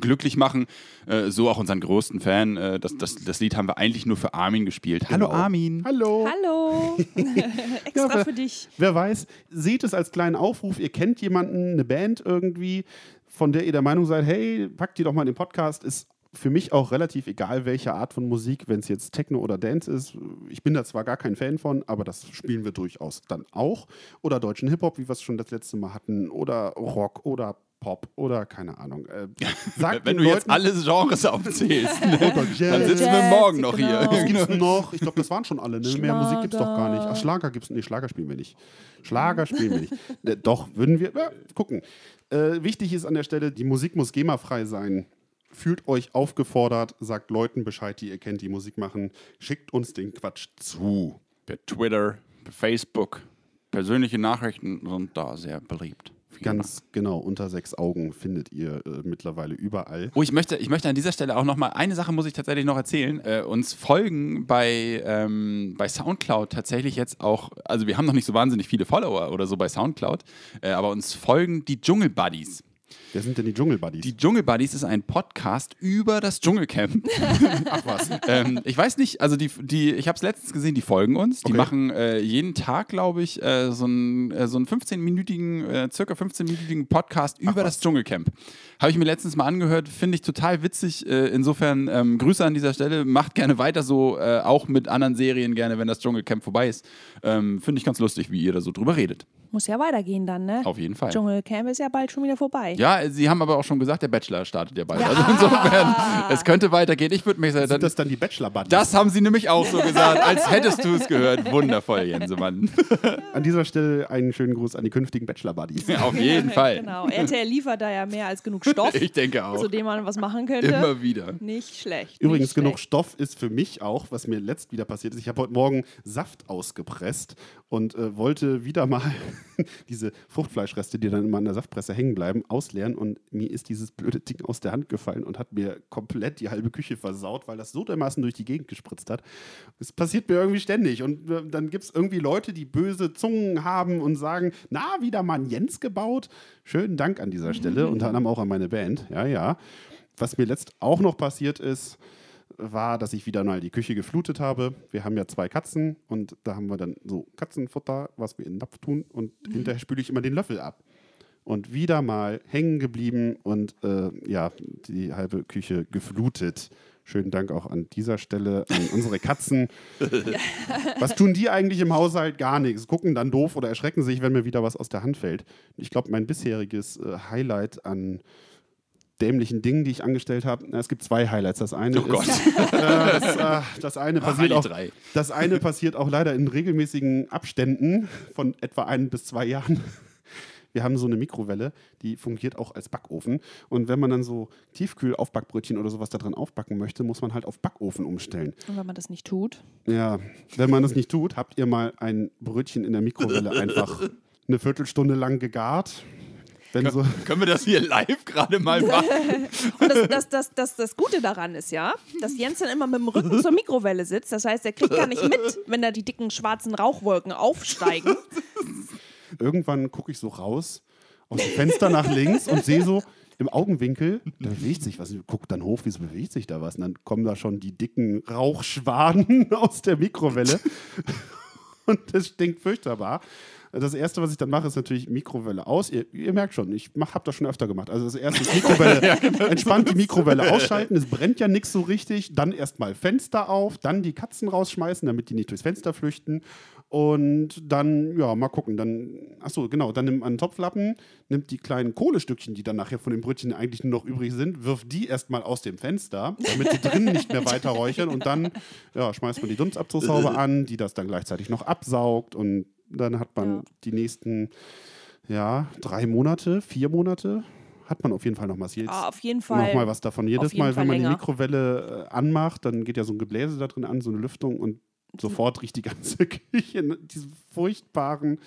glücklich machen. Äh, so auch unseren größten Fan. Äh, das, das, das Lied haben wir eigentlich nur für Armin gespielt. Hallo Genau. Armin. Hallo. Hallo! Extra wer- für dich. Wer weiß, seht es als kleinen Aufruf, ihr kennt jemanden, eine Band irgendwie, von der ihr der Meinung seid, hey, packt die doch mal in den Podcast, ist für mich auch relativ egal, welche Art von Musik, wenn es jetzt Techno oder Dance ist. Ich bin da zwar gar kein Fan von, aber das spielen wir durchaus dann auch. Oder deutschen Hip-Hop, wie wir es schon das letzte Mal hatten, oder Rock oder Pop oder keine Ahnung. Äh, sagt Wenn du jetzt Leuten- alle Genres aufzählst, ne, Oder dann Jazz. sitzen wir Jazz, morgen noch genau. hier. Was gibt's noch? Ich glaube, das waren schon alle. Ne? Mehr Musik gibt's doch gar nicht. Ach, Schlager. Gibt's Nee, Schlager spielen wir nicht. Schlager spielen wir nicht. Äh, doch, würden wir. Ja, gucken. Äh, wichtig ist an der Stelle, die Musik muss GEMA-frei sein. Fühlt euch aufgefordert, sagt Leuten Bescheid, die ihr kennt, die Musik machen. Schickt uns den Quatsch zu. Per Twitter, per Facebook. Persönliche Nachrichten sind da sehr beliebt. Ganz genau, unter sechs Augen findet ihr äh, mittlerweile überall. Oh, ich möchte, ich möchte an dieser Stelle auch noch mal eine Sache muss ich tatsächlich noch erzählen. Äh, uns folgen bei, ähm, bei Soundcloud tatsächlich jetzt auch, also wir haben noch nicht so wahnsinnig viele Follower oder so bei Soundcloud, äh, aber uns folgen die Dschungel Buddies. Wer sind denn die Dschungelbuddies? Die Dschungel Buddies ist ein Podcast über das Dschungelcamp. Ach was. ähm, ich weiß nicht, also die, die ich habe es letztens gesehen, die folgen uns. Die Okay. machen äh, jeden Tag, glaube ich, äh, so einen, äh, so einen 15-minütigen, äh, circa 15-minütigen Podcast über das Dschungelcamp. Habe ich mir letztens mal angehört, finde ich total witzig. Äh, insofern ähm, Grüße an dieser Stelle. Macht gerne weiter so, äh, auch mit anderen Serien gerne, wenn das Dschungelcamp vorbei ist. Ähm, finde ich ganz lustig, wie ihr da so drüber redet. Muss ja weitergehen dann, ne? Auf jeden Fall. Dschungelcamp ist ja bald schon wieder vorbei. Ja, sie haben aber auch schon gesagt, der Bachelor startet ja bald. Also insofern, es könnte weitergehen. Ich würde mich sehr. Sind das dann die Bachelor-Buddies? Das haben sie nämlich auch so gesagt, als hättest du es gehört. Wundervoll, Jensemann. An dieser Stelle einen schönen Gruß an die künftigen Bachelor-Buddies. Auf jeden Fall. Genau. RTL liefert da ja mehr als genug Stoff, Ich denke auch. zu dem man was machen könnte. Immer wieder. Nicht schlecht. Übrigens, nicht genug schlecht. Stoff ist für mich auch, was mir letzt wieder passiert ist. Ich habe heute Morgen Saft ausgepresst und äh, wollte wieder mal diese Fruchtfleischreste, die dann immer an der Saftpresse hängen bleiben, ausleeren. Und mir ist dieses blöde Ding aus der Hand gefallen und hat mir komplett die halbe Küche versaut, weil das so dermaßen durch die Gegend gespritzt hat. Es passiert mir irgendwie ständig. Und äh, dann gibt es irgendwie Leute, die böse Zungen haben und sagen: Na, wieder mal ein Jens gebaut. Schönen Dank an dieser Stelle, unter anderem auch an meine Band. Ja, ja. Was mir letzt auch noch passiert ist, war, dass ich wieder mal die Küche geflutet habe. Wir haben ja zwei Katzen und da haben wir dann so Katzenfutter, was wir in den Napf tun und hinterher spüle ich immer den Löffel ab. Und wieder mal hängen geblieben und äh, ja, die halbe Küche geflutet. Schönen Dank auch an dieser Stelle an unsere Katzen. was tun die eigentlich im Haushalt? Gar nichts. Gucken dann doof oder erschrecken sich, wenn mir wieder was aus der Hand fällt. Ich glaube, mein bisheriges äh, Highlight an dämlichen Dingen, die ich angestellt habe. na, Es gibt zwei Highlights. Das eine Oh Gott. ist, äh, das, äh, das eine passiert die auch, drei. das eine passiert auch leider in regelmäßigen Abständen von etwa ein bis zwei Jahren. Wir haben so eine Mikrowelle, die fungiert auch als Backofen. Und wenn man dann so Tiefkühl-Aufbackbrötchen oder sowas da drin aufbacken möchte, muss man halt auf Backofen umstellen. Und wenn man das nicht tut, Ja, wenn man das nicht tut, habt ihr mal ein Brötchen in der Mikrowelle einfach eine Viertelstunde lang gegart. Wenn so, Können wir das hier live gerade mal machen? Und das, das, das, das, das Gute daran ist ja, dass Jens dann immer mit dem Rücken zur Mikrowelle sitzt. Das heißt, er kriegt gar nicht mit, wenn da die dicken schwarzen Rauchwolken aufsteigen. irgendwann gucke ich so raus aus dem Fenster nach links und sehe so im Augenwinkel, da bewegt sich was. Ich gucke dann hoch, wieso bewegt sich da was? Und dann kommen da schon die dicken Rauchschwaden aus der Mikrowelle. Und das stinkt furchtbar. Das erste, was ich dann mache, ist natürlich Mikrowelle aus. Ihr, ihr merkt schon, ich habe das schon öfter gemacht. Also das erste ist Mikrowelle, entspannt die Mikrowelle ausschalten. Es brennt ja nichts so richtig. Dann erstmal Fenster auf, dann die Katzen rausschmeißen, damit die nicht durchs Fenster flüchten. Und dann, ja, mal gucken. Dann, achso, genau, dann nimmt man einen Topflappen, nimmt die kleinen Kohlestückchen, die dann nachher von den Brötchen eigentlich nur noch übrig sind, wirft die erstmal aus dem Fenster, damit die drinnen nicht mehr weiter räuchern. Und dann ja, schmeißt man die Dunstabzugshaube an, die das dann gleichzeitig noch absaugt. Und dann hat man Ja. die nächsten, ja, drei Monate, vier Monate, hat man auf jeden Fall noch mal jetzt Ah, auf jeden Fall. noch mal was davon. Jedes Mal, Fall wenn man die länger. Mikrowelle äh, anmacht, dann geht ja so ein Gebläse da drin an, so eine Lüftung und sofort riecht die ganze Küche nach diesem furchtbaren,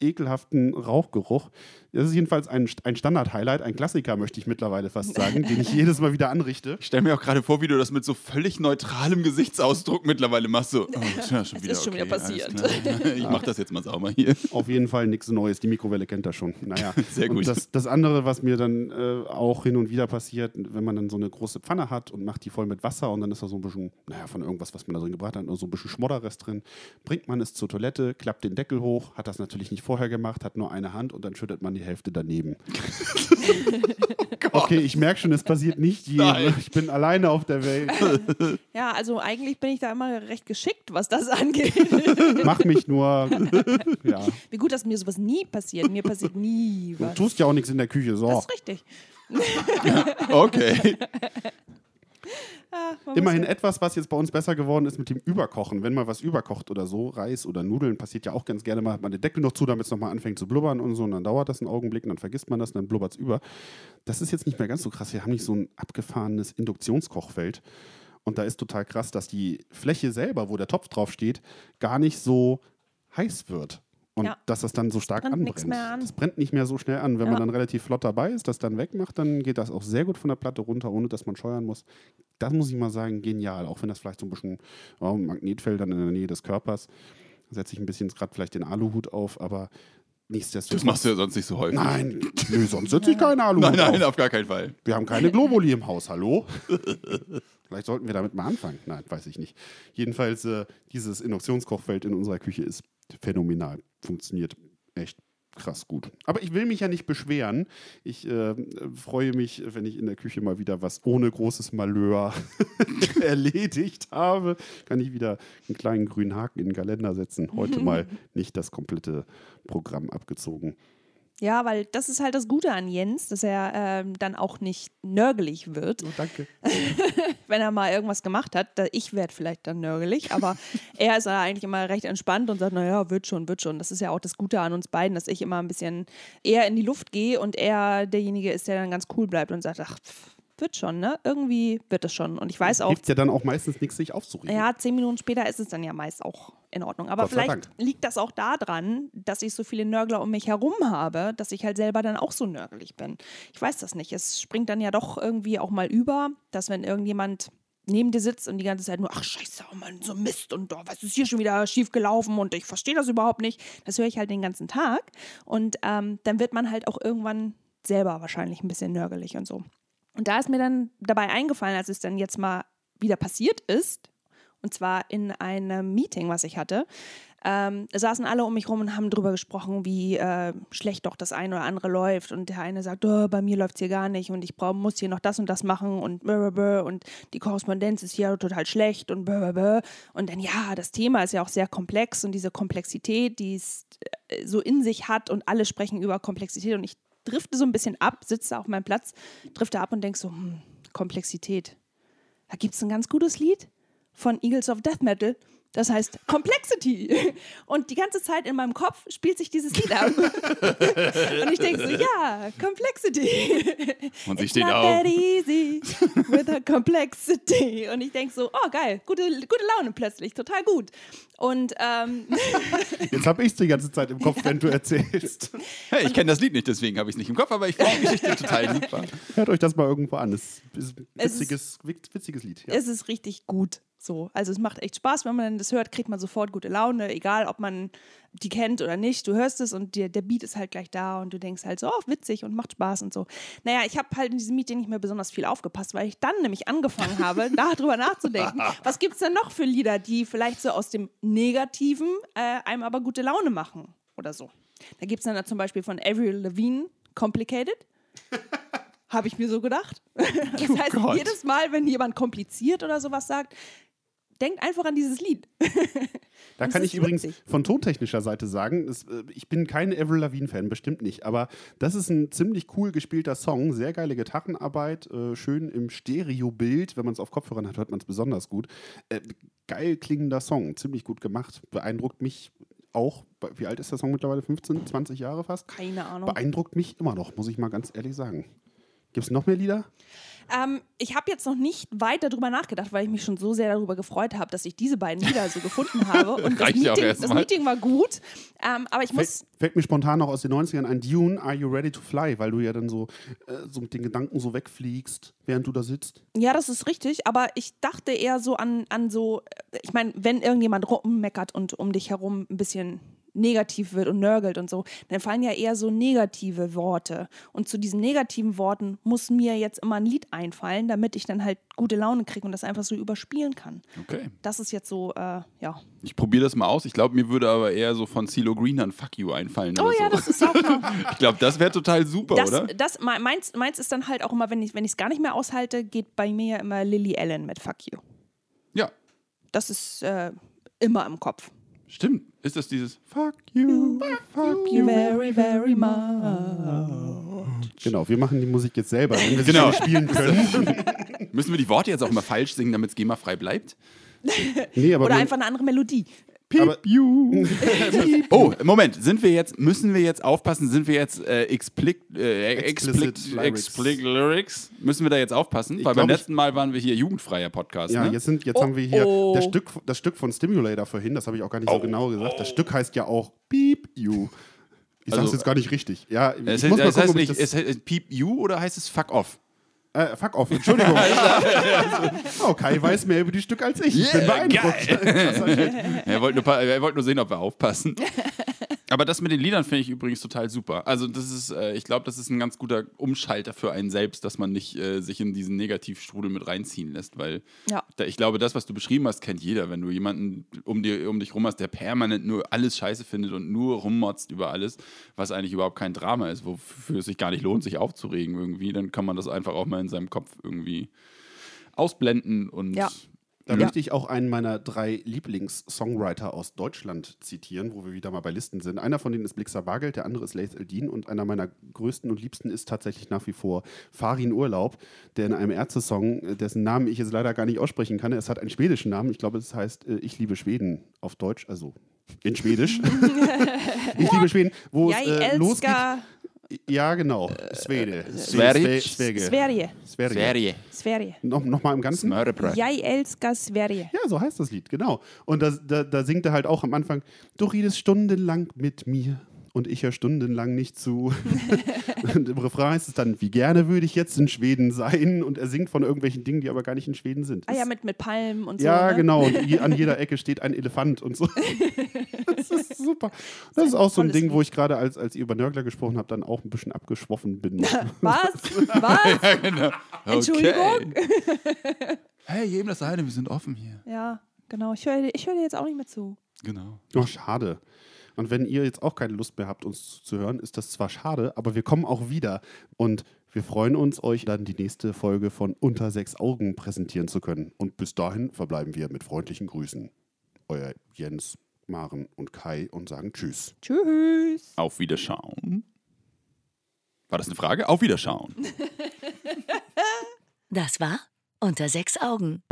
ekelhaften Rauchgeruch. Das ist jedenfalls ein, ein Standard-Highlight, ein Klassiker, möchte ich mittlerweile fast sagen, den ich jedes Mal wieder anrichte. Ich stelle mir auch gerade vor, wie du das mit so völlig neutralem Gesichtsausdruck mittlerweile machst. So, oh, tja, schon Es wieder, ist schon wieder okay, alles passiert. Ich mach das jetzt mal sauber hier. Auf jeden Fall nichts Neues. Die Mikrowelle kennt das schon. Naja, Sehr gut. Und das, das andere, was mir dann äh, auch hin und wieder passiert, wenn man dann so eine große Pfanne hat und macht die voll mit Wasser und dann ist da so ein bisschen, naja, von irgendwas, was man da drin gebracht hat, nur so ein bisschen Schmodderrest drin, bringt man es zur Toilette, klappt den Deckel hoch, hat das natürlich nicht vorher gemacht, hat nur eine Hand und dann schüttet man die Hälfte daneben. okay, ich merke schon, es passiert nicht jedem. Nein. Ich bin alleine auf der Welt. Ja, also eigentlich bin ich da immer recht geschickt, was das angeht. Mach mich nur, ja. Wie gut, dass mir sowas nie passiert. Mir passiert nie Du was. tust ja auch nichts in der Küche, so. Das ist richtig. Okay. Muss Immerhin etwas, was jetzt bei uns besser geworden ist mit dem Überkochen. Wenn mal was überkocht oder so, Reis oder Nudeln, passiert ja auch ganz gerne mal, hat man den Deckel noch zu, damit es nochmal anfängt zu blubbern und so. Und dann dauert das einen Augenblick und dann vergisst man das und dann blubbert es über. Das ist jetzt nicht mehr ganz so krass. Wir haben nicht so ein abgefahrenes Induktionskochfeld. Und da ist total krass, dass die Fläche selber, wo der Topf drauf steht, gar nicht so heiß wird. Und Ja. dass das dann so stark brennt anbrennt. an. Das brennt nicht mehr so schnell an. Wenn Ja. man dann relativ flott dabei ist, das dann wegmacht, dann geht das auch sehr gut von der Platte runter, ohne dass man scheuern muss. Das muss ich mal sagen, genial. Auch wenn das vielleicht so ein bisschen oh, Magnetfeld dann in der Nähe des Körpers. Setze ich ein bisschen gerade vielleicht den Aluhut auf, aber nichtsdestotrotz. Das machst du ja sonst nicht so häufig. Nein, nö, sonst setze ich keinen Aluhut Nein, nein, auf. auf gar keinen Fall. Wir haben keine Globuli im Haus, hallo? Vielleicht sollten wir damit mal anfangen. Nein, weiß ich nicht. Jedenfalls, äh, dieses Induktionskochfeld in unserer Küche ist phänomenal. Funktioniert echt krass gut. Aber ich will mich ja nicht beschweren. Ich äh, freue mich, wenn ich in der Küche mal wieder was ohne großes Malheur erledigt habe. Kann ich wieder einen kleinen grünen Haken in den Kalender setzen. Heute mal nicht das komplette Programm abgezogen. Ja, weil das ist halt das Gute an Jens, dass er ähm, dann auch nicht nörgelig wird, Oh, danke. wenn er mal irgendwas gemacht hat. Da- Ich werde vielleicht dann nörgelig, aber er ist ja eigentlich immer recht entspannt und sagt, naja, wird schon, wird schon. Das ist ja auch das Gute an uns beiden, dass ich immer ein bisschen eher in die Luft gehe und er derjenige ist, der dann ganz cool bleibt und sagt, ach, pff, wird schon, ne? Irgendwie wird es schon. Und ich weiß auch, Hilft ja dann auch meistens nichts, sich aufzuregen. ja, zehn Minuten später ist es dann ja meist auch in Ordnung. Aber vielleicht liegt das auch daran, dass ich so viele Nörgler um mich herum habe, dass ich halt selber dann auch so nörgelig bin. Ich weiß das nicht. Es springt dann ja doch irgendwie auch mal über, dass wenn irgendjemand neben dir sitzt und die ganze Zeit nur, ach scheiße, oh Mann, so Mist und oh, was ist hier schon wieder schief gelaufen und ich verstehe das überhaupt nicht. Das höre ich halt den ganzen Tag und ähm, dann wird man halt auch irgendwann selber wahrscheinlich ein bisschen nörgelig und so. Und da ist mir dann dabei eingefallen, als es dann jetzt mal wieder passiert ist, und zwar in einem Meeting, was ich hatte, ähm, saßen alle um mich rum und haben darüber gesprochen, wie äh, schlecht doch das eine oder andere läuft. Und der eine sagt, oh, bei mir läuft es hier gar nicht. Und ich brauch, muss hier noch das und das machen. Und und die Korrespondenz ist hier total schlecht und blablabla. Und dann, ja, das Thema ist ja auch sehr komplex. Und diese Komplexität, die es äh, so in sich hat. Und alle sprechen über Komplexität. Und ich drifte so ein bisschen ab, sitze auf meinem Platz, drifte ab und denke so, hm, Komplexität. Da gibt es ein ganz gutes Lied von Eagles of Death Metal. Das heißt Complexity. Und die ganze Zeit in meinem Kopf spielt sich dieses Lied ab. Und ich denke so, ja, Complexity. Und sie It's steht not auf. that easy with a complexity. Und ich denke so, oh geil, gute, gute Laune plötzlich, total gut. Und ähm, Jetzt habe ich es die ganze Zeit im Kopf, wenn du erzählst. Hey, ich kenne das Lied nicht, deswegen habe ich es nicht im Kopf, aber ich finde die Geschichte total super. Hört euch das mal irgendwo an. Es ist ein ist- witziges, witz- witziges Lied. Ja. es ist richtig gut. So, also es macht echt Spaß, wenn man das hört, kriegt man sofort gute Laune, egal ob man die kennt oder nicht. Du hörst es und der, der Beat ist halt gleich da und du denkst halt so, oh, witzig und macht Spaß und so. Naja, ich habe halt in diesem Meeting nicht mehr besonders viel aufgepasst, weil ich dann nämlich angefangen habe, darüber nachzudenken. Was gibt es denn noch für Lieder, die vielleicht so aus dem Negativen äh, einem aber gute Laune machen? oder so. Da gibt es dann zum Beispiel von Avril Lavigne Complicated. Habe ich mir so gedacht. Das heißt, Gott. jedes Mal, wenn jemand kompliziert oder sowas sagt, denkt einfach an dieses Lied. Da Das kann ich übrigens witzig. von tontechnischer Seite sagen, es, äh, ich bin kein Avril Lavigne-Fan, bestimmt nicht, aber das ist ein ziemlich cool gespielter Song, sehr geile Gitarrenarbeit, äh, schön im Stereobild, wenn man es auf Kopfhörern hat, hört man es besonders gut. Äh, geil klingender Song, ziemlich gut gemacht, beeindruckt mich auch, wie alt ist der Song mittlerweile, 15, 20 Jahre fast? Keine Ahnung. Beeindruckt mich immer noch, muss ich mal ganz ehrlich sagen. Gibt es noch mehr Lieder? Ähm, ich habe jetzt noch nicht weiter darüber nachgedacht, weil ich mich schon so sehr darüber gefreut habe, dass ich diese beiden Lieder so gefunden habe. Und das Meeting, das. Meeting war gut. Ähm, aber ich muss. Fällt, fällt mir spontan noch aus den 90ern ein Dune, Are You Ready to Fly? Weil du ja dann so, äh, so mit den Gedanken so wegfliegst, während du da sitzt. Ja, das ist richtig, aber ich dachte eher so an, an so, äh, ich meine, wenn irgendjemand rummeckert und um dich herum ein bisschen negativ wird und nörgelt und so, dann fallen ja eher so negative Worte. Und zu diesen negativen Worten muss mir jetzt immer ein Lied einfallen, damit ich dann halt gute Laune kriege und das einfach so überspielen kann. Okay. Das ist jetzt so, äh, ja. Ich probiere das mal aus. Ich glaube, mir würde aber eher so von CeeLo Green dann Fuck You einfallen. Oh ja, so. das ist auch noch. Ich glaube, das wäre total super, Das, oder? das, me- meins, meins ist dann halt auch immer, wenn ich es gar nicht mehr aushalte, geht bei mir ja immer Lily Allen mit Fuck You. Ja, Das ist äh, immer im Kopf. Stimmt. Ist das dieses Fuck You, Fuck You very, very much. Genau, wir machen die Musik jetzt selber, wenn wir sie Genau. spielen können. Müssen wir die Worte jetzt auch mal falsch singen, damit es GEMA-frei bleibt? nee, aber Oder einfach eine andere Melodie. Aber, Oh, Moment, sind wir jetzt, müssen wir jetzt aufpassen, sind wir jetzt äh, explicit, äh, Explicit explicit, Lyrics. Lyrics? Müssen wir da jetzt aufpassen? Ich Weil beim letzten Mal waren wir hier jugendfreier Podcast, ja, ne? jetzt, sind, jetzt Oh, haben wir hier oh. das, Stück, das Stück von Stimulator vorhin, das habe ich auch gar nicht so genau gesagt. Das Stück heißt ja auch Beep You. Ich Also, sag's jetzt gar nicht richtig. Ja, ich es, muss mal heißt, es gucken, heißt ob ich nicht, das, es heißt Peep You oder heißt es Fuck Off? Äh, fuck off, Entschuldigung. oh, Kai weiß mehr über die Stücke als ich. Ich bin Yeah, beeindruckt. Er wollte nur, er wollte nur sehen, ob wir aufpassen. Aber das mit den Liedern finde ich übrigens total super. Also das ist, äh, ich glaube, das ist ein ganz guter Umschalter für einen selbst, dass man nicht äh, sich in diesen Negativstrudel mit reinziehen lässt, weil Ja. da, ich glaube, das, was du beschrieben hast, kennt jeder. Wenn du jemanden um, dir, um dich rum hast, der permanent nur alles scheiße findet und nur rummotzt über alles, was eigentlich überhaupt kein Drama ist, wofür es sich gar nicht lohnt, sich aufzuregen irgendwie, dann kann man das einfach auch mal in seinem Kopf irgendwie ausblenden und Ja. Da Ja. möchte ich auch einen meiner drei Lieblings-Songwriter aus Deutschland zitieren, wo wir wieder mal bei Listen sind. Einer von denen ist Blixer Bargeld, der andere ist Laith Eldin und einer meiner größten und liebsten ist tatsächlich nach wie vor Farin Urlaub, der in einem Ärzte-Song, äh, dessen Namen ich jetzt leider gar nicht aussprechen kann, es hat einen schwedischen Namen, ich glaube, es heißt äh, Ich liebe Schweden auf Deutsch, also in Schwedisch. ich liebe Schweden, wo es äh, losgeht. Ja, genau, Schwede. Sverige. Sverige. Sverige. Sverige. Serie. Sverige. Noch, noch mal im Ganzen. Jag älskar Sverige. Ja, so heißt das Lied, genau. Und da, da, da singt er halt auch am Anfang, du redest stundenlang mit mir und ich höre stundenlang nicht zu. und im Refrain ist es dann, wie gerne würde ich jetzt in Schweden sein. Und er singt von irgendwelchen Dingen, die aber gar nicht in Schweden sind. Ah ja, mit, mit Palmen und so. ja, ne? genau. Und je, an jeder Ecke steht ein Elefant und so. das ist super. Das ist auch so ein Ding, wo ich gerade, als, als ihr über Nörgler gesprochen habt, dann auch ein bisschen abgeschwoffen bin. Was? Was? Ja, genau. Entschuldigung? Hey, jedem das eine, wir sind offen hier. Ja, genau. Ich höre ich hör dir jetzt auch nicht mehr zu. Genau. Ach, schade. Und wenn ihr jetzt auch keine Lust mehr habt, uns zu hören, ist das zwar schade, aber wir kommen auch wieder. Und wir freuen uns, euch dann die nächste Folge von Unter sechs Augen präsentieren zu können. Und bis dahin verbleiben wir mit freundlichen Grüßen. Euer Jens, Maren und Kai und sagen Tschüss. Tschüss. Auf Wiederschauen. War das eine Frage? Auf Wiederschauen. Das war Unter sechs Augen.